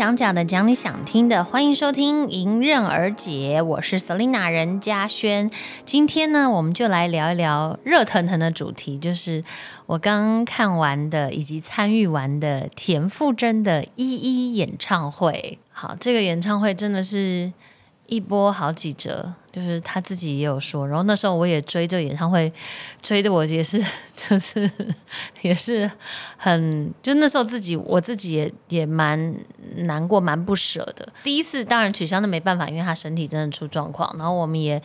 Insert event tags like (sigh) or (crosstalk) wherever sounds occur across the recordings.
想讲的，讲你想听的，欢迎收听《迎刃而解》，我是 Selina 任嘉轩。今天呢，我们就来聊一聊热腾腾的主题，就是我刚看完的以及参与完的田馥甄的一一演唱会。好，这个演唱会真的是。一波好几折，就是他自己也有说，然后那时候我也追这个演唱会，追的我也是，(laughs) 就是也是很，就那时候自己我自己也也蛮难过、蛮不舍的。第一次当然取消，那没办法，因为他身体真的出状况。然后我们也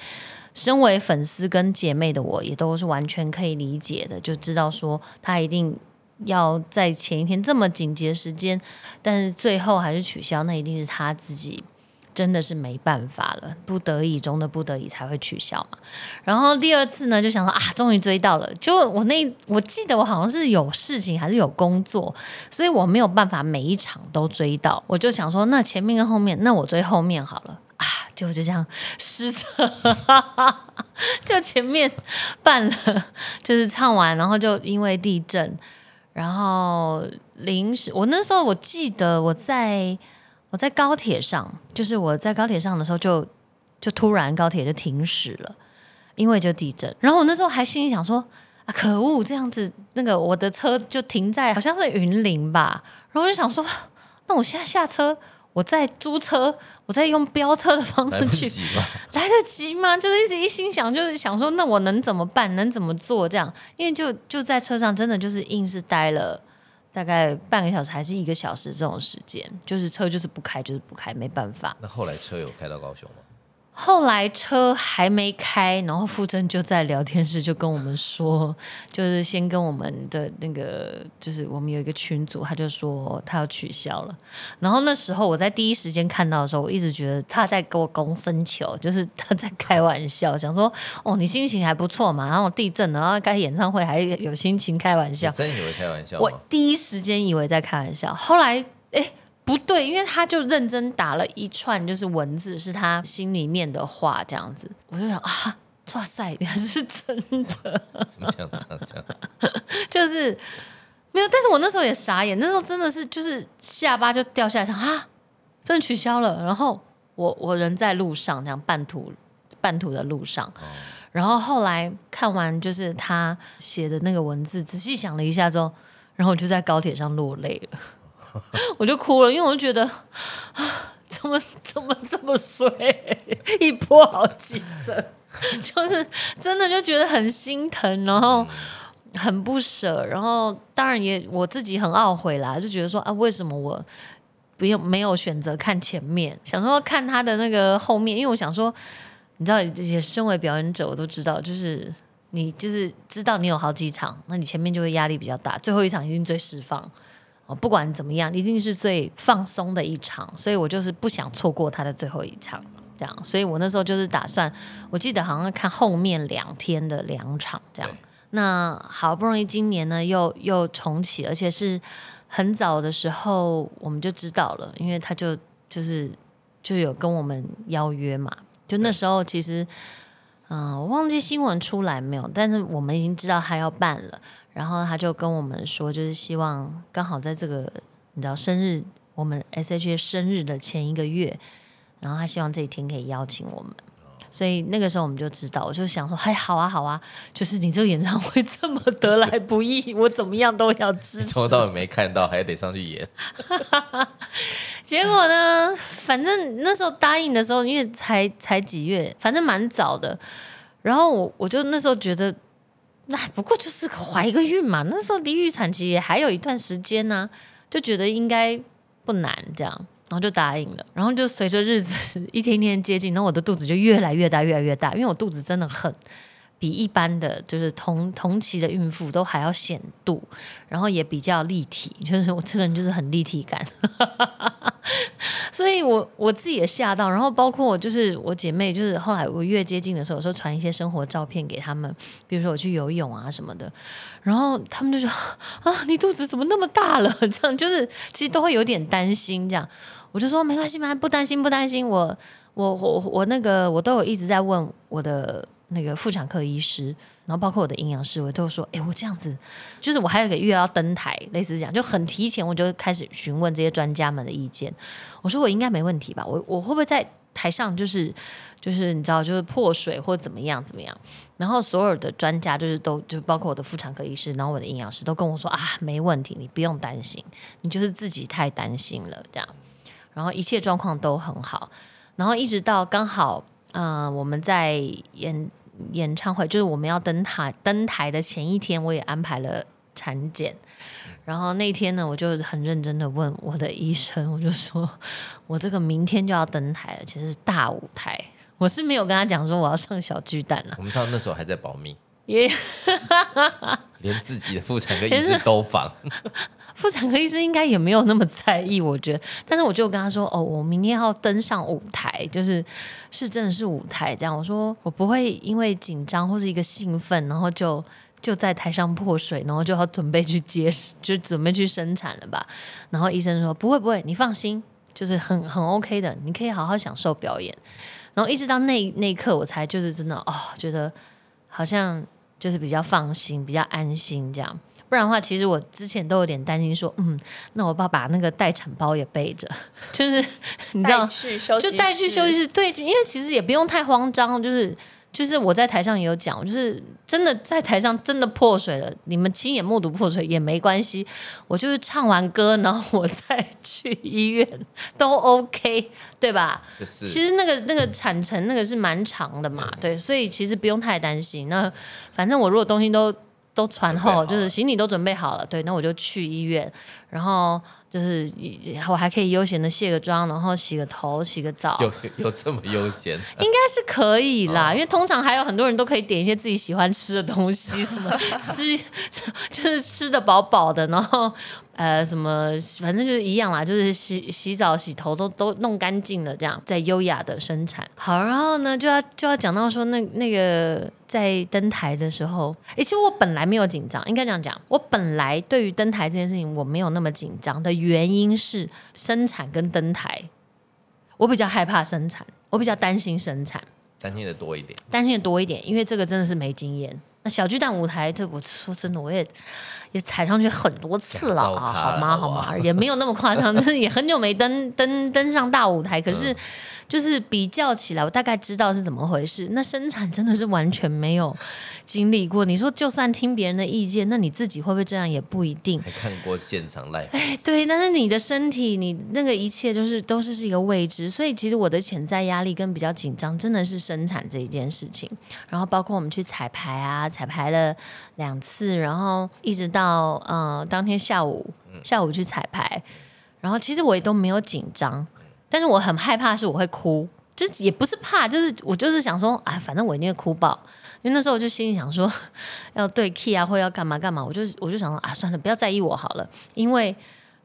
身为粉丝跟姐妹的我，也都是完全可以理解的，就知道说他一定要在前一天这么紧急的时间，但是最后还是取消，那一定是他自己。真的是没办法了，不得已中的不得已才会取消嘛。然后第二次呢，就想说啊，终于追到了。就我那我记得我好像是有事情还是有工作，所以我没有办法每一场都追到。我就想说，那前面跟后面，那我追后面好了啊。就就这样失策，(laughs) 就前面办了，就是唱完，然后就因为地震，然后临时我那时候我记得我在。我在高铁上，就是我在高铁上的时候，就就突然高铁就停驶了，因为就地震。然后我那时候还心里想说啊，可恶，这样子那个我的车就停在好像是云林吧。然后我就想说，那我现在下车，我再租车，我再用飙车的方式去，来得及吗？就是一直一心想，就是想说，那我能怎么办？能怎么做？这样，因为就就在车上，真的就是硬是待了。大概半个小时还是一个小时这种时间，就是车就是不开，就是不开，没办法。那后来车有开到高雄吗？后来车还没开，然后傅征就在聊天室就跟我们说，就是先跟我们的那个，就是我们有一个群组，他就说他要取消了。然后那时候我在第一时间看到的时候，我一直觉得他在给我攻生球，就是他在开玩笑，想说哦，你心情还不错嘛，然后地震，然后开演唱会还有心情开玩笑，真以为开玩笑？我第一时间以为在开玩笑，后来哎。不对，因为他就认真打了一串，就是文字，是他心里面的话，这样子，我就想啊，哇塞，原来是真的，怎么这样这样这样？(laughs) 就是没有，但是我那时候也傻眼，那时候真的是就是下巴就掉下来，想啊，真的取消了。然后我我人在路上，这样半途半途的路上，然后后来看完就是他写的那个文字，仔细想了一下之后，然后我就在高铁上落泪了。我就哭了，因为我就觉得啊，怎么怎么这么衰，一波好几折，(laughs) 就是真的就觉得很心疼，然后很不舍，然后当然也我自己很懊悔啦，就觉得说啊，为什么我不用没有选择看前面，想说看他的那个后面，因为我想说，你知道也身为表演者，我都知道，就是你就是知道你有好几场，那你前面就会压力比较大，最后一场一定最释放。哦，不管怎么样，一定是最放松的一场，所以我就是不想错过他的最后一场，这样，所以我那时候就是打算，我记得好像看后面两天的两场这样。那好不容易今年呢又又重启，而且是很早的时候我们就知道了，因为他就就是就有跟我们邀约嘛，就那时候其实，嗯，我忘记新闻出来没有，但是我们已经知道他要办了。然后他就跟我们说，就是希望刚好在这个你知道生日，我们 S H A 生日的前一个月，然后他希望这一天可以邀请我们，所以那个时候我们就知道，我就想说，哎，好啊，好啊，就是你这个演唱会这么得来不易，我怎么样都要支持。从头到尾没看到，还得上去演。(laughs) 结果呢，反正那时候答应的时候，因为才才几月，反正蛮早的。然后我我就那时候觉得。那不过就是怀一个孕嘛，那时候离预产期也还有一段时间呢，就觉得应该不难这样，然后就答应了。然后就随着日子 (laughs) 一天天接近，然后我的肚子就越来越大，越来越大，因为我肚子真的很比一般的就是同同期的孕妇都还要显度，然后也比较立体，就是我这个人就是很立体感。(laughs) 所以，我我自己也吓到，然后包括就是我姐妹，就是后来我越接近的时候，有时候传一些生活照片给他们，比如说我去游泳啊什么的，然后他们就说啊，你肚子怎么那么大了？(laughs) 这样就是其实都会有点担心。这样我就说没关系嘛，不担心不担心。我我我我那个我都有一直在问我的那个妇产科医师，然后包括我的营养师，我都说，哎，我这样子，就是我还有一个月要登台，类似这样，就很提前我就开始询问这些专家们的意见。我说我应该没问题吧？我我会不会在台上就是就是你知道就是破水或怎么样怎么样？然后所有的专家就是都就包括我的妇产科医师，然后我的营养师都跟我说啊，没问题，你不用担心，你就是自己太担心了这样。然后一切状况都很好，然后一直到刚好，嗯，我们在演演唱会，就是我们要登台登台的前一天，我也安排了产检。然后那天呢，我就很认真的问我的医生，我就说 (laughs) 我这个明天就要登台了，其实是大舞台。我是没有跟他讲说我要上小巨蛋啊，我们到那时候还在保密，也 (laughs) 连自己的妇产科医师都防。妇产科医生应该也没有那么在意，我觉得。但是我就跟他说：“哦，我明天要登上舞台，就是是真的是舞台这样。”我说：“我不会因为紧张或是一个兴奋，然后就就在台上破水，然后就要准备去接，就准备去生产了吧？”然后医生说：“不会不会，你放心，就是很很 OK 的，你可以好好享受表演。”然后一直到那那一刻，我才就是真的哦，觉得好像就是比较放心、比较安心这样。不然的话，其实我之前都有点担心，说，嗯，那我爸把那个待产包也背着，(laughs) 就是你知道，就带去休息室，对，因为其实也不用太慌张，就是就是我在台上也有讲，就是真的在台上真的破水了，你们亲眼目睹破水也没关系，我就是唱完歌，然后我再去医院都 OK，对吧？其实那个那个产程那个是蛮长的嘛，对，所以其实不用太担心。那反正我如果东西都。都传后，就是行李都准备好了，对，那我就去医院，然后就是我还可以悠闲的卸个妆，然后洗个头、洗个澡，有 (laughs) 有这么悠闲？(laughs) 应该是可以啦，因为通常还有很多人都可以点一些自己喜欢吃的东西，什么 (laughs) 吃就是吃的饱饱的，然后。呃，什么，反正就是一样啦，就是洗洗澡、洗头都都弄干净了，这样在优雅的生产。好，然后呢，就要就要讲到说，那那个在登台的时候，哎，其实我本来没有紧张，应该这样讲，我本来对于登台这件事情我没有那么紧张的原因是生产跟登台，我比较害怕生产，我比较担心生产，担心的多一点，担心的多一点，因为这个真的是没经验。那小巨蛋舞台，这我说真的，我也也踩上去很多次了啊，好吗？好吗？(laughs) 也没有那么夸张，就是也很久没登登登上大舞台，可是。就是比较起来，我大概知道是怎么回事。那生产真的是完全没有经历过。你说就算听别人的意见，那你自己会不会这样也不一定。还看过现场 live？哎，对，但是你的身体，你那个一切就是都是是一个未知。所以其实我的潜在压力跟比较紧张，真的是生产这一件事情。然后包括我们去彩排啊，彩排了两次，然后一直到呃当天下午下午去彩排，然后其实我也都没有紧张。但是我很害怕，是我会哭，就是也不是怕，就是我就是想说，啊，反正我一定会哭爆，因为那时候我就心里想说，(laughs) 要对 key 啊，或要干嘛干嘛，我就我就想说啊，算了，不要在意我好了，因为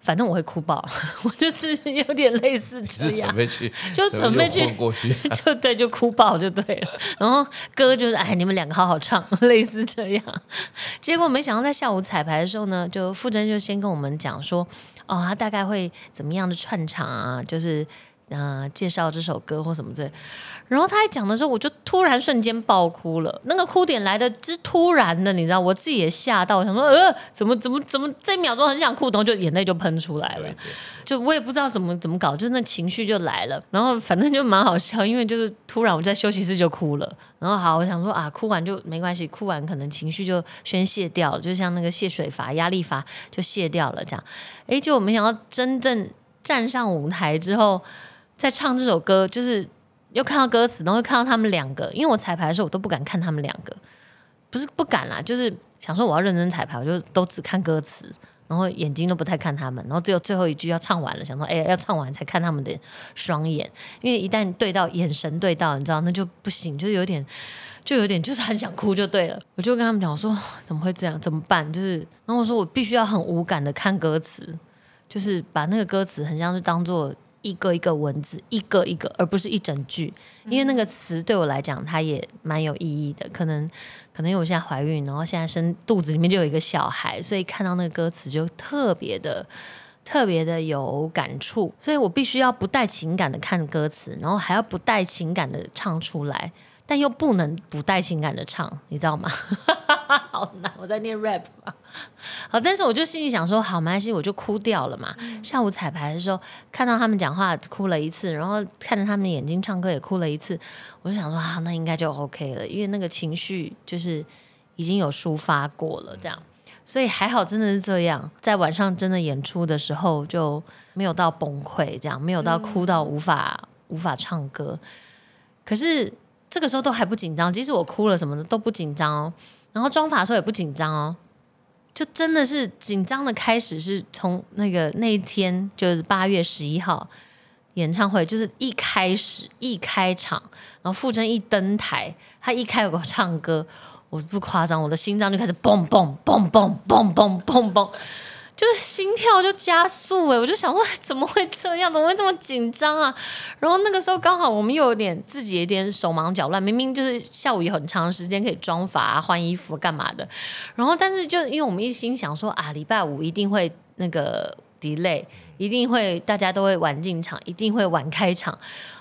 反正我会哭爆，(laughs) 我就是有点类似这样，准备去，(laughs) 就准备去过去，(laughs) 就对，就哭爆就对了。然后歌就是哎，你们两个好好唱，类似这样。结果没想到在下午彩排的时候呢，就傅真就先跟我们讲说。哦，他大概会怎么样的串场啊？就是，嗯，介绍这首歌或什么之类。然后他在讲的时候，我就突然瞬间爆哭了。那个哭点来的之突然的，你知道，我自己也吓到，想说，呃，怎么怎么怎么这一秒钟很想哭，然后就眼泪就喷出来了。就我也不知道怎么怎么搞，就那情绪就来了。然后反正就蛮好笑，因为就是突然我在休息室就哭了。然后好，我想说啊，哭完就没关系，哭完可能情绪就宣泄掉了，就像那个泄水阀、压力阀就泄掉了这样。哎，就我没想到真正站上舞台之后，在唱这首歌，就是又看到歌词，然后又看到他们两个。因为我彩排的时候，我都不敢看他们两个，不是不敢啦，就是想说我要认真彩排，我就都只看歌词。然后眼睛都不太看他们，然后只有最后一句要唱完了，想说哎，要唱完才看他们的双眼，因为一旦对到眼神对到，你知道那就不行，就是有点，就有点就是很想哭就对了。我就跟他们讲，说怎么会这样？怎么办？就是，然后我说我必须要很无感的看歌词，就是把那个歌词很像是当做一个一个文字，一个一个，而不是一整句，因为那个词对我来讲它也蛮有意义的，可能。可能因为我现在怀孕，然后现在生肚子里面就有一个小孩，所以看到那个歌词就特别的、特别的有感触，所以我必须要不带情感的看歌词，然后还要不带情感的唱出来。但又不能不带情感的唱，你知道吗？(laughs) 好难，我在念 rap 嘛。好，但是我就心里想说，好，没关系，我就哭掉了嘛。下午彩排的时候，看到他们讲话哭了一次，然后看着他们的眼睛唱歌也哭了一次，我就想说啊，那应该就 OK 了，因为那个情绪就是已经有抒发过了，这样。所以还好，真的是这样，在晚上真的演出的时候就没有到崩溃，这样没有到哭到无法无法唱歌。可是这个时候都还不紧张，即使我哭了什么的都不紧张哦。然后妆法的时候也不紧张哦，就真的是紧张的开始是从那个那一天，就是八月十一号演唱会，就是一开始一开场，然后傅征一登台，他一开口唱歌。我不夸张，我的心脏就开始嘣嘣嘣嘣嘣嘣嘣嘣，就是心跳就加速哎！我就想说，怎么会这样？怎么会这么紧张啊？然后那个时候刚好我们又有点自己有点手忙脚乱，明明就是下午有很长时间可以妆发、换衣服干嘛的，然后但是就因为我们一心想说啊，礼拜五一定会那个 delay，一定会大家都会晚进场，一定会晚开场。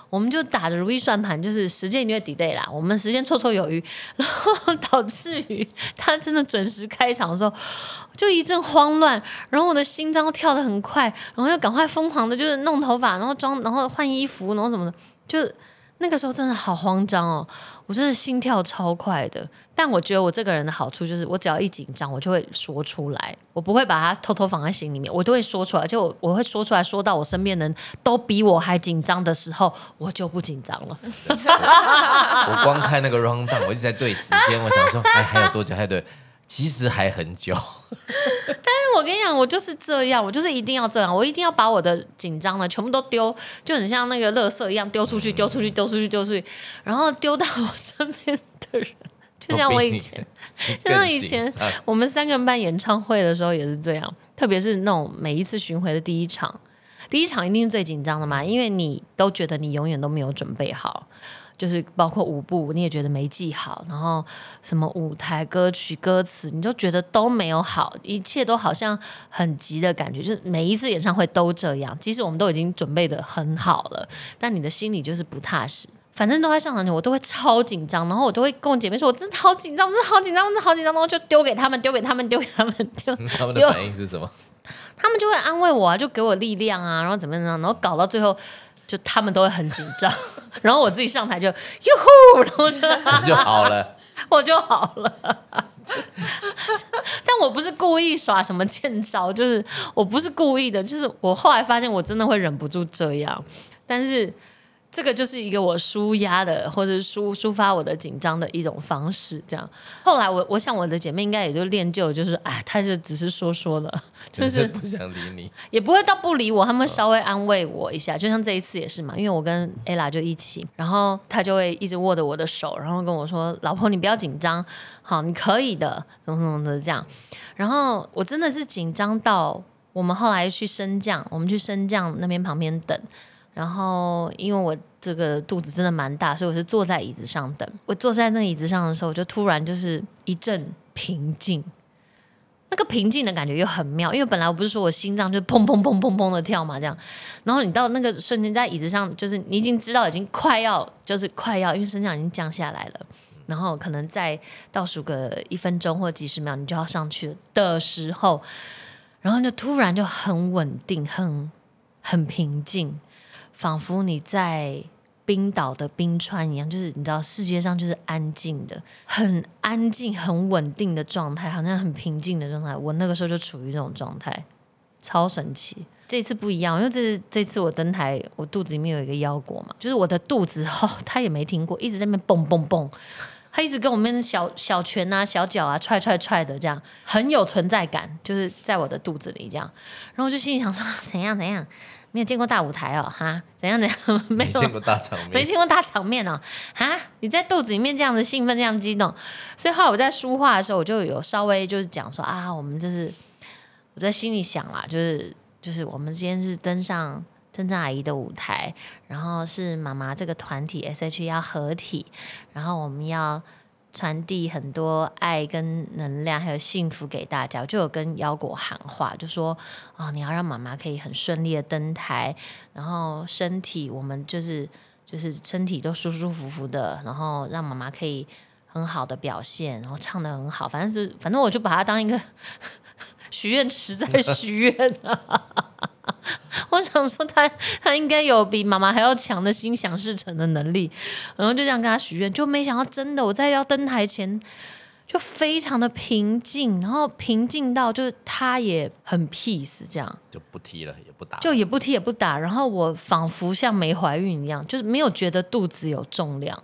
我们就打着如意算盘，就是时间一定会 delay 啦，我们时间绰绰有余，(laughs) 然后导致于他真的准时开场的时候，就一阵慌乱，然后我的心脏跳得很快，然后又赶快疯狂的，就是弄头发，然后装，然后换衣服，然后什么的，就那个时候真的好慌张哦。我真的心跳超快的，但我觉得我这个人的好处就是，我只要一紧张，我就会说出来，我不会把它偷偷放在心里面，我都会说出来，就我我会说出来，说到我身边人都比我还紧张的时候，我就不紧张了。我光看那个 round down，我一直在对时间，我想说，哎，还有多久？还对，其实还很久。(laughs) 但是我跟你讲，我就是这样，我就是一定要这样，我一定要把我的紧张的全部都丢，就很像那个垃圾一样丢出去，丢出去，丢出去，丢出去，然后丢到我身边的人，就像我以前，(laughs) 就像以前我们三个人办演唱会的时候也是这样，特别是那种每一次巡回的第一场，第一场一定是最紧张的嘛，因为你都觉得你永远都没有准备好。就是包括舞步，你也觉得没记好，然后什么舞台歌曲歌词，你就觉得都没有好，一切都好像很急的感觉。就是每一次演唱会都这样，即使我们都已经准备的很好了，但你的心里就是不踏实。反正都在上场前，我都会超紧张，然后我都会跟我姐妹说：“我真的好紧张，我真的好紧张，我真的好紧张。”然后就丢给他们，丢给他们，丢给他们，丢。(laughs) 他们的反应是什么？他们就会安慰我啊，就给我力量啊，然后怎么样，然后搞到最后。就他们都会很紧张，(laughs) 然后我自己上台就哟呼，然后就 (laughs) 就好了，(laughs) 我就好了。但我不是故意耍什么欠招，就是我不是故意的，就是我后来发现我真的会忍不住这样，但是。这个就是一个我舒压的，或者抒抒发我的紧张的一种方式。这样，后来我我想我的姐妹应该也就练就，就是哎，她就只是说说了，(laughs) 就是不想理你，(laughs) 也不会到不理我，他们稍微安慰我一下。就像这一次也是嘛，因为我跟 ella 就一起，然后她就会一直握着我的手，然后跟我说：“老婆，你不要紧张，好，你可以的，怎么怎么的这样。”然后我真的是紧张到我们后来去升降，我们去升降那边旁边等。然后，因为我这个肚子真的蛮大，所以我是坐在椅子上等。我坐在那椅子上的时候，我就突然就是一阵平静，那个平静的感觉又很妙。因为本来我不是说我心脏就砰砰砰砰砰的跳嘛，这样。然后你到那个瞬间在椅子上，就是你已经知道已经快要，就是快要，因为升降已经降下来了。然后可能再倒数个一分钟或几十秒，你就要上去的时候，然后就突然就很稳定，很很平静。仿佛你在冰岛的冰川一样，就是你知道世界上就是安静的，很安静、很稳定的状态，好像很平静的状态。我那个时候就处于这种状态，超神奇。这次不一样，因为这这次我登台，我肚子里面有一个腰果嘛，就是我的肚子哦，他也没停过，一直在那边蹦蹦蹦，他一直跟我们小小拳啊、小脚啊踹踹踹的，这样很有存在感，就是在我的肚子里这样。然后我就心里想说，怎样怎样。没有见过大舞台哦，哈，怎样怎样？(laughs) 没见过大场面，没见过大场面哦，哈，你在肚子里面这样子兴奋，这样激动，所以后来我在书画的时候，我就有稍微就是讲说啊，我们就是我在心里想啦，就是就是我们今天是登上真正阿姨的舞台，然后是妈妈这个团体 S.H.E 要合体，然后我们要。传递很多爱跟能量，还有幸福给大家。我就有跟腰果喊话，就说：哦，你要让妈妈可以很顺利的登台，然后身体我们就是就是身体都舒舒服服的，然后让妈妈可以很好的表现，然后唱的很好，反正是反正我就把它当一个 (laughs) 许愿池在许愿啊。(laughs) 我想说他他应该有比妈妈还要强的心想事成的能力，然后就这样跟他许愿，就没想到真的我在要登台前就非常的平静，然后平静到就是他也很 peace 这样。就不踢了，也不打，就也不踢也不打，然后我仿佛像没怀孕一样，就是没有觉得肚子有重量，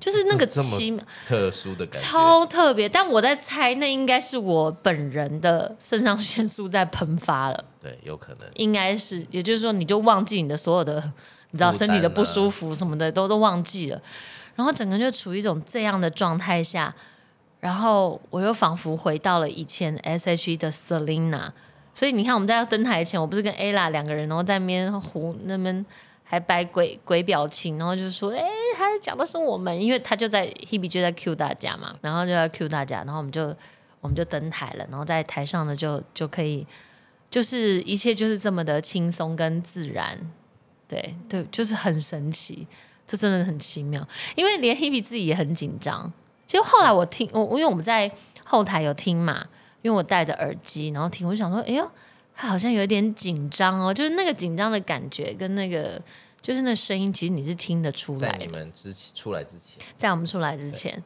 就是那个奇特殊的感觉。超特别。但我在猜，那应该是我本人的肾上腺素在喷发了，对，有可能。应该是，也就是说，你就忘记你的所有的，你知道啊身体的不舒服什么的都都忘记了，然后整个就处于一种这样的状态下，然后我又仿佛回到了以前 S.H.E 的 Selina。所以你看，我们在要登台前，我不是跟 Ella 两个人，然后在那边胡那边还摆鬼鬼表情，然后就说：“哎、他讲的是我们，因为他就在 Hebe 就在 cue 大家嘛，然后就在 cue 大家，然后我们就我们就登台了，然后在台上呢就就可以，就是一切就是这么的轻松跟自然，对对，就是很神奇，这真的很奇妙，因为连 Hebe 自己也很紧张。其实后来我听我因为我们在后台有听嘛，因为我戴着耳机，然后听，我就想说，哎呦，他好像有点紧张哦，就是那个紧张的感觉跟那个就是那声音，其实你是听得出来的在你。们之前出来之前，在我们出来之前，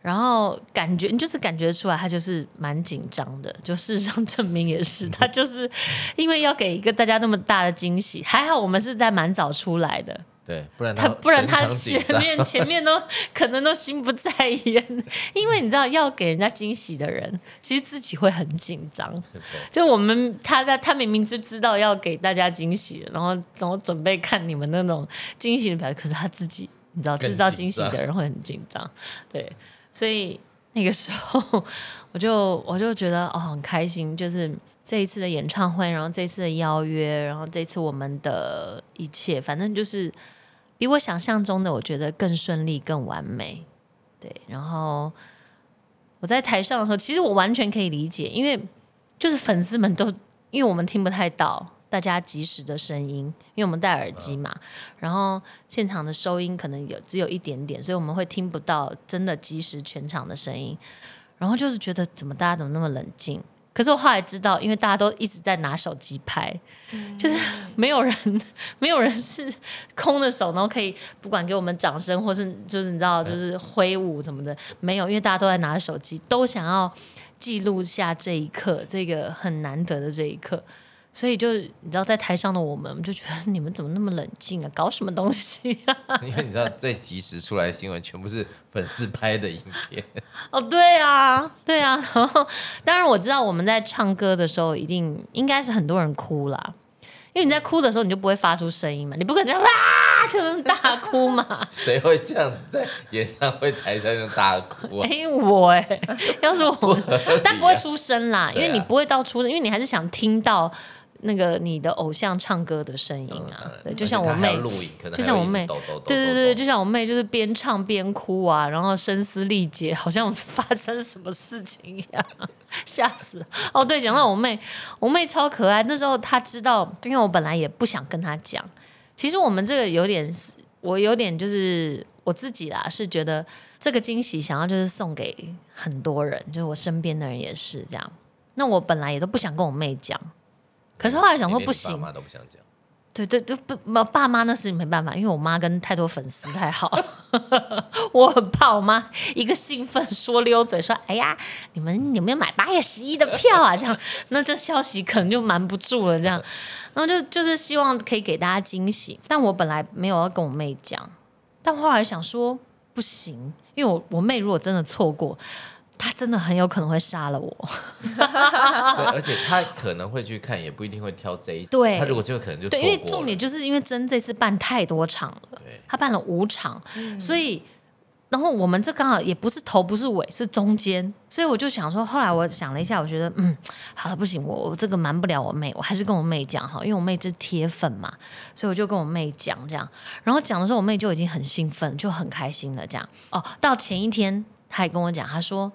然后感觉你就是感觉出来他就是蛮紧张的，就事实上证明也是，他就是因为要给一个大家那么大的惊喜，还好我们是在蛮早出来的，对，不然他不然他前面前面都可能都心不在焉，因为你知道要给人家惊喜的人，其实自己会很紧张。就我们他在他明明就知道要给大家惊喜，然后然后准备看你们那种惊喜的表情，可是他自己你知道制造惊喜的人会很紧张，对，所以那个时候 (laughs) 我就我就觉得哦很开心，就是这一次的演唱会，然后这一次的邀约，然后这次我们的一切，反正就是比我想象中的我觉得更顺利、更完美，对，然后。我在台上的时候，其实我完全可以理解，因为就是粉丝们都因为我们听不太到大家及时的声音，因为我们戴耳机嘛，然后现场的收音可能有只有一点点，所以我们会听不到真的及时全场的声音。然后就是觉得怎么大家怎么那么冷静？可是我后来知道，因为大家都一直在拿手机拍，就是没有人 (laughs) 没有人是空的手，然后可以不管给我们掌声，或是就是你知道就是挥舞什么的，没有，因为大家都在拿手机，都想要记录下这一刻，这个很难得的这一刻。所以就你知道，在台上的我们，就觉得 (laughs) 你们怎么那么冷静啊？搞什么东西啊？(laughs) 因为你知道最及时出来的新闻全部是粉丝拍的影片，(laughs) 哦，对啊，对啊。然后，当然我知道我们在唱歌的时候，一定应该是很多人哭啦，因为你在哭的时候，你就不会发出声音嘛，你不可能哇就是大哭嘛。谁会这样子在演唱会台上就大哭啊？哎、我哎、要是我，但不会出声啦，因为你不会到出声，因为你还是想听到那个你的偶像唱歌的声音啊。对，就像我妹就像我妹对对对，就像我妹，就是边唱边哭啊，然后声嘶力竭，好像发生什么事情一样，吓死了。哦，对，讲到我妹，我妹超可爱。那时候她知道，因为我本来也不想跟她讲，其实我们这个有点，我有点就是我自己啦，是觉得这个惊喜想要就是送给很多人，就是我身边的人也是这样。那我本来也都不想跟我妹讲，可是后来想说不行爸妈都不想讲。对对对，不，我爸妈那是没办法，因为我妈跟太多粉丝太好，(laughs) 我很怕我妈一个兴奋说溜嘴说：“哎呀，你们有没有买八月十一的票啊？”这样，那这消息可能就瞒不住了。这样，(laughs) 然后就就是希望可以给大家惊喜，但我本来没有要跟我妹讲，但后来想说不行，因为我我妹如果真的错过，她真的很有可能会杀了我。对，而且他可能会去看，也不一定会挑这一。对他如果这个可能就对，因为重点就是因为真这次办太多场了对，他办了五场，所以然后我们这刚好也不是头不是尾是中间，所以我就想说，后来我想了一下，我觉得嗯，好了不行，我我这个瞒不了我妹，我还是跟我妹讲哈，因为我妹是铁粉嘛，所以我就跟我妹讲这样，然后讲的时候我妹就已经很兴奋，就很开心了这样。哦，到前一天她还跟我讲，她说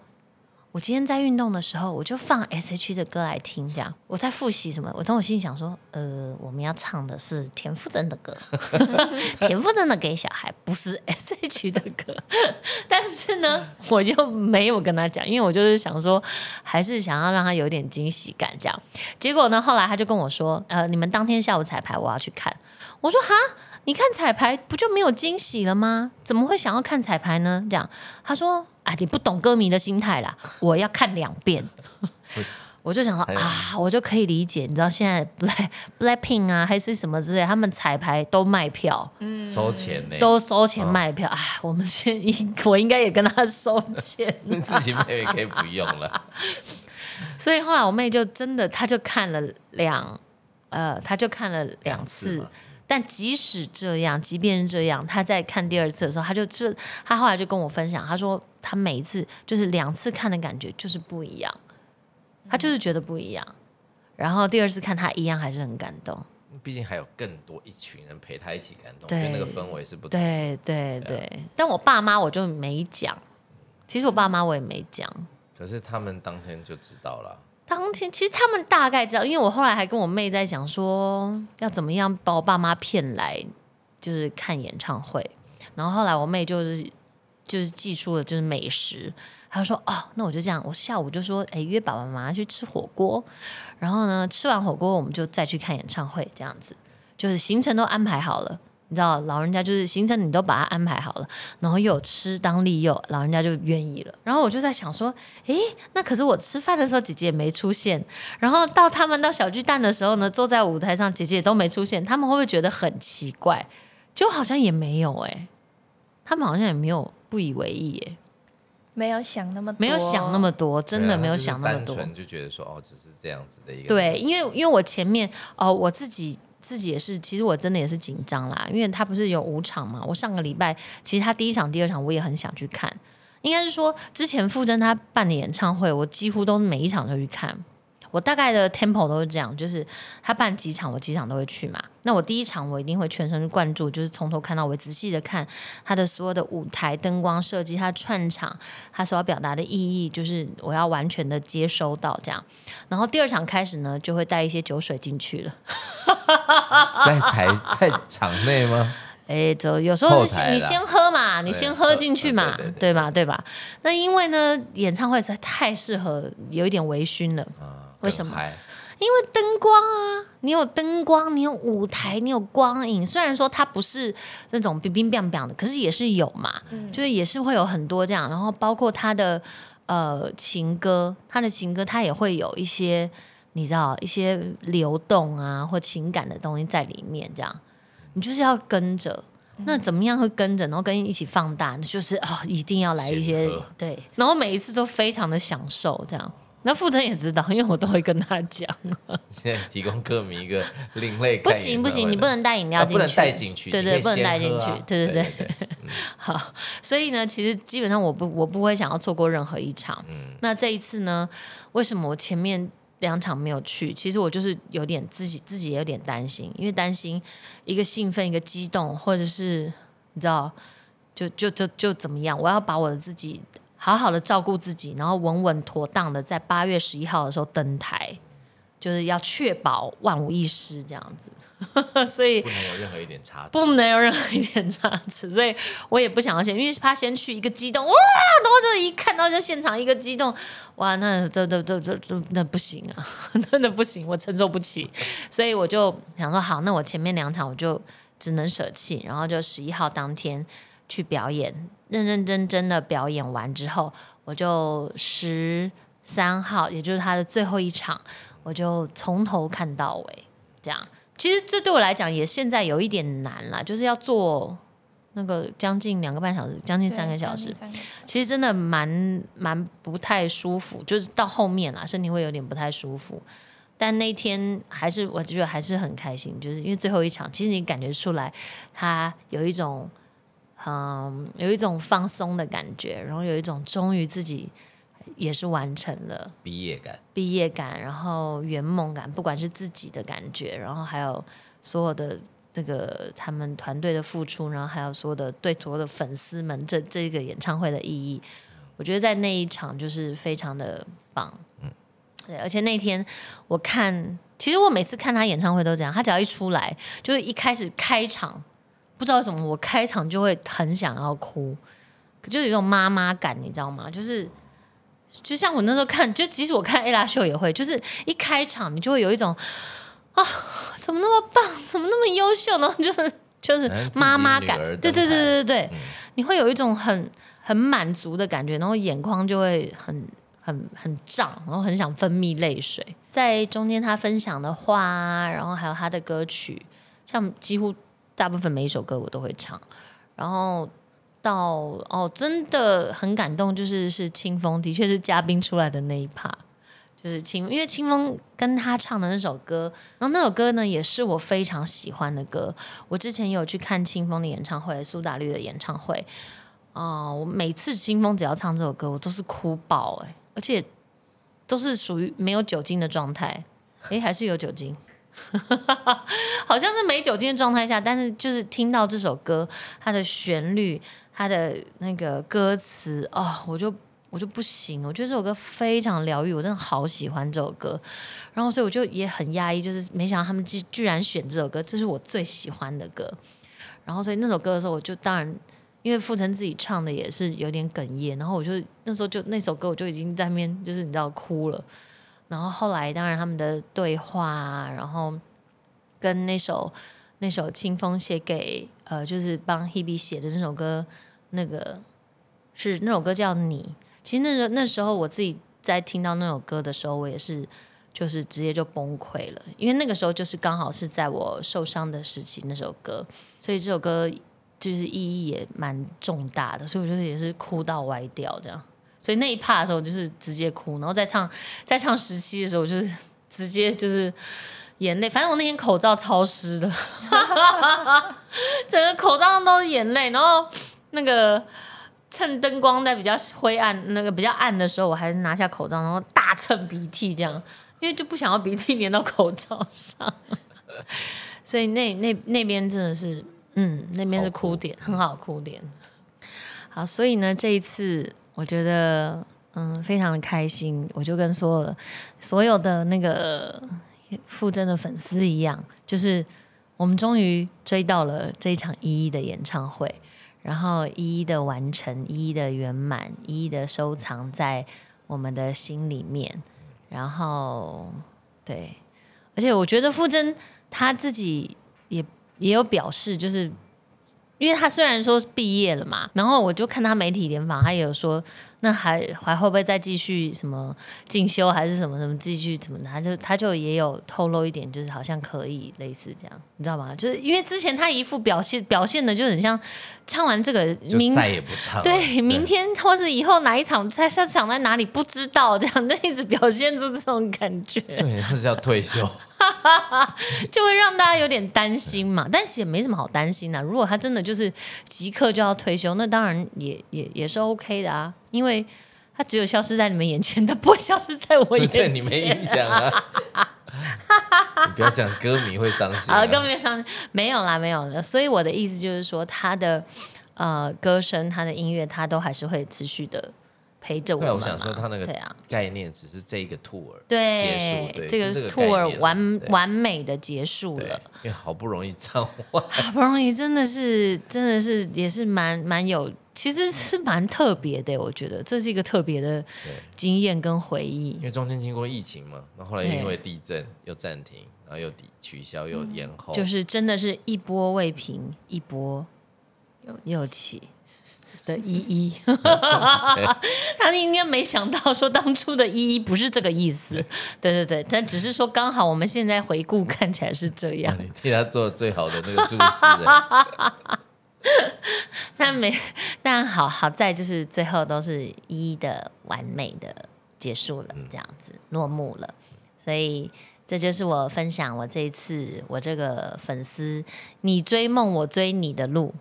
我今天在运动的时候，我就放 S H 的歌来听，这样我在复习什么？我从我心里想说，呃，我们要唱的是田馥甄的歌，(laughs) 田馥甄的给小孩，不是 S H 的歌。(laughs) 但是呢，我就没有跟他讲，因为我就是想说，还是想要让他有点惊喜感，这样。结果呢，后来他就跟我说，呃，你们当天下午彩排，我要去看。我说哈。你看彩排不就没有惊喜了吗？怎么会想要看彩排呢？这样他说啊，你不懂歌迷的心态啦，(laughs) 我要看两遍。(laughs) 我就想说啊，我就可以理解，你知道现在 Black (laughs) Blackpink 啊，还是什么之类，他们彩排都卖票，嗯，收钱呢，都收钱卖票。哎，我们先应我应该也跟他收钱，自己妹妹可以不用了。所以后来我妹就真的，她就看了两，呃，她就看了两次。但即使这样，即便是这样，他在看第二次的时候，他就这，他后来就跟我分享，他说他每一次就是两次看的感觉就是不一样，他就是觉得不一样。然后第二次看他一样还是很感动，毕竟还有更多一群人陪他一起感动，对那个氛围是不同。对对对，但我爸妈我就没讲，其实我爸妈我也没讲，可是他们当天就知道了。当天其实他们大概知道，因为我后来还跟我妹在讲说要怎么样把我爸妈骗来，就是看演唱会。然后后来我妹就是就是寄出了就是美食，她说哦，那我就这样，我下午就说哎约爸爸妈妈去吃火锅，然后呢吃完火锅我们就再去看演唱会，这样子就是行程都安排好了。你知道，老人家就是行程，你都把它安排好了，然后又有吃当利诱，老人家就愿意了。然后我就在想说，诶，那可是我吃饭的时候，姐姐也没出现。然后到他们到小巨蛋的时候呢，坐在舞台上，姐姐也都没出现。他们会不会觉得很奇怪？就好像也没有诶，他们好像也没有不以为意诶，没有想那么多没有想那么多，真的没有想那么多，就觉得说哦，只是这样子的一个。对，因为因为我前面哦，我自己。自己也是，其实我真的也是紧张啦，因为他不是有五场嘛。我上个礼拜其实他第一场、第二场我也很想去看，应该是说之前傅征他办的演唱会，我几乎都每一场都去看。我大概的 tempo 都是这样，就是他办几场，我几场都会去嘛。那我第一场我一定会全神贯注，就是从头看到尾，仔细的看他的所有的舞台灯光设计，他串场，他所要表达的意义，就是我要完全的接收到这样。然后第二场开始呢，就会带一些酒水进去了。在台在场内吗？(laughs) 哎，就有时候是你先喝嘛，你先喝进去嘛，对吧？对吧？那因为呢，演唱会实在太适合有一点微醺了。为什么？因为灯光啊，你有灯光，你有舞台，你有光影。虽然说它不是那种冰冰冰冰的，可是也是有嘛，就是也是会有很多这样。然后包括他的呃情歌，他的情歌，他也会有一些你知道一些流动啊或情感的东西在里面。这样，你就是要跟着。那怎么样会跟着，然后跟一起放大？就是啊，一定要来一些对，然后每一次都非常的享受这样。那傅腾也知道，因为我都会跟他讲。(laughs) 现在提供歌迷一个另类。不行不行，你不能带饮料进去。不能带进去。对对，不能带进去。对对对。(laughs) 好，所以呢，其实基本上我不我不会想要错过任何一场。嗯。那这一次呢，为什么我前面两场没有去？其实我就是有点自己自己也有点担心，因为担心一个兴奋，一个激动，或者是你知道，就就就就怎么样？我要把我的自己。好好的照顾自己，然后稳稳妥当的在八月十一号的时候登台，就是要确保万无一失这样子。(laughs) 所以不能有任何一点差池，不能有任何一点差池。所以我也不想要先，因为怕先去一个激动哇，然后就一看到这现场一个激动哇，那这这这这这那不行啊，(laughs) 真的不行，我承受不起。所以我就想说，好，那我前面两场我就只能舍弃，然后就十一号当天去表演。认认真真的表演完之后，我就十三号，也就是他的最后一场，我就从头看到尾。这样，其实这对我来讲也现在有一点难了，就是要做那个将近两个半小时，将近三个小时，其实真的蛮蛮不太舒服，就是到后面啦，身体会有点不太舒服。但那天还是我觉得还是很开心，就是因为最后一场，其实你感觉出来，他有一种。嗯，有一种放松的感觉，然后有一种终于自己也是完成了毕业感，毕业感，然后圆梦感，不管是自己的感觉，然后还有所有的这个他们团队的付出，然后还有所有的对所有的粉丝们这这个演唱会的意义，我我觉得在那一场就是非常的棒。对，而且那天我看，其实我每次看他演唱会都这样，他只要一出来，就是一开始开场，不知道为什么我开场就会很想要哭，就有一种妈妈感，你知道吗？就是就像我那时候看，就即使我看 A 拉秀也会，就是一开场你就会有一种啊，怎么那么棒，怎么那么优秀呢？就是就是妈妈感对对对对对对，你会有一种很很满足的感觉，然后眼眶就会很很很胀，然后很想分泌泪水。在中间他分享的话啊，然后还有他的歌曲，像几乎大部分每一首歌我都会唱，然后。到哦，真的很感动，就是是清风，的确是嘉宾出来的那一趴，就是清，因为清风跟他唱的那首歌，然后那首歌呢也是我非常喜欢的歌。我之前有去看清风的演唱会，苏打绿的演唱会，哦、我每次清风只要唱这首歌，我都是哭爆哎、而且都是属于没有酒精的状态，诶，还是有酒精。(laughs) 好像是没酒精的状态下，但是就是听到这首歌，它的旋律，它的那个歌词，哦，我就我就不行，我觉得这首歌非常疗愈，我真的好喜欢这首歌。然后所以我就也很压抑，就是没想到他们居居然选这首歌，这是我最喜欢的歌。然后所以那首歌的时候，我就当然因为傅成自己唱的也是有点哽咽，然后我就那时候就那首歌我就已经在那边就是你知道哭了。然后后来当然他们的对话，然后跟那首那首清风写给呃就是帮 Hebe 写的那首歌，那个是那首歌叫你。其实那时候那时候我自己在听到那首歌的时候，我也是就是直接就崩溃了，因为那个时候就是刚好是在我受伤的时期那首歌，所以这首歌就是意义也蛮重大的，所以我觉得也是哭到歪掉这样。所以那一趴的时候，就是直接哭，然后再唱 (laughs) 再唱十七的时候，我就是 (laughs) 直接就是眼泪。反正我那天口罩超湿的，(laughs) 整个口罩上都是眼泪。然后那个趁灯光在比较灰暗、那个比较暗的时候，我还是拿下口罩，然后大蹭鼻涕这样，因为就不想要鼻涕粘到口罩上。所以那那那边真的是，嗯，那边是好哭哭点，很好哭点。好，所以呢，这一次我觉得嗯非常的开心，我就跟所有所有的那个傅真的粉丝一样，就是我们终于追到了这一场一一的演唱会，然后一一的完成，一一的圆满，一一的收藏在我们的心里面，然后对，而且我觉得傅真他自己也也有表示，就是因为他虽然说是毕业了嘛，然后我就看他媒体联访，他也有说，那还还会不会再继续什么进修，还是什么什么继续怎么的？他就他就也有透露一点，就是好像可以类似这样，你知道吗？就是因为之前他一副表现表现的就很像唱完这个明就再也不唱了。对，(laughs) 明天或是以后哪一场在下场在哪里不知道，这样就一直表现出这种感觉，对，他是要退休，(laughs) 就会让大家有点担心嘛。但是也没什么好担心的、如果他真的就是即刻就要退休，那当然也也也是 OK 的啊，因为他只有消失在你们眼前，他不会消失在我眼前对前。你没影响啊。(laughs) 你不要讲，歌迷会伤心、啊，啊。根本上没有啦，没有了。所以我的意思就是说，他的呃歌声、他的音乐，他都还是会持续的陪着我们嘛。我想说他那个对啊，概念只是这一个 tour 对，结束，对，这个 tour 完完美的结束了，，因为好不容易唱完，(laughs) 好不容易，真的是真的是也是蛮蛮有，其实是蛮特别的，我觉得。这是一个特别的对经验跟回忆。因。为中间经过疫情嘛，那后后来因为地震又暂停，然后又抵取消又延后，就是真的是一波未平，一波又起 (laughs) 的依依。(laughs) 他应该没想到说当初的依依不是这个意思，对对对，但只是说刚好我们现在回顾看起来是这样。你替他做了最好的那个注释欸，(laughs) 但没，但好好在就是最后都是一一的完美的结束了，这样子落幕了。所以这就是我分享我这一次我这个粉丝，你追梦，我追你的路。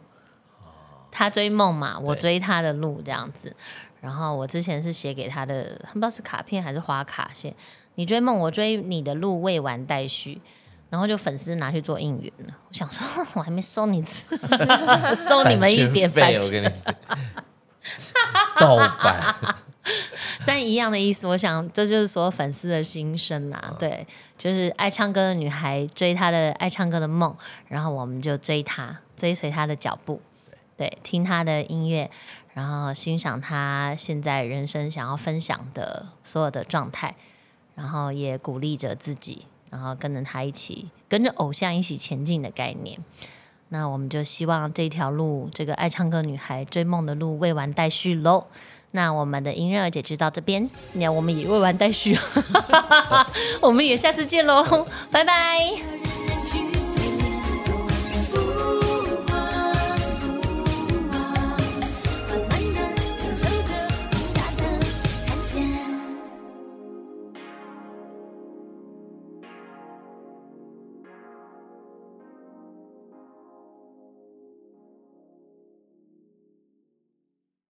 他追梦嘛，我追他的路这样子。然后我之前是写给他的，不知道是卡片还是花卡线。你追梦，我追你的路未完待续。然后就粉丝拿去做应援了。我想说，我还没收你，(laughs) 收你们一点费，我跟你讲，(laughs) 盗版。但一样的意思，我想这就是所有粉丝的心声啊。对，就是爱唱歌的女孩追她的爱唱歌的梦，然后我们就追她，追随她的脚步，对，听他的音乐，然后欣赏他现在人生想要分享的所有的状态，然后也鼓励着自己，然后跟着他一起，跟着偶像一起前进的概念。那我们就希望这条路，这个爱唱歌女孩追梦的路未完待续喽。那我们的迎刃而解就到这边，那我们也未完待续，(laughs) 我们也下次见喽，拜拜。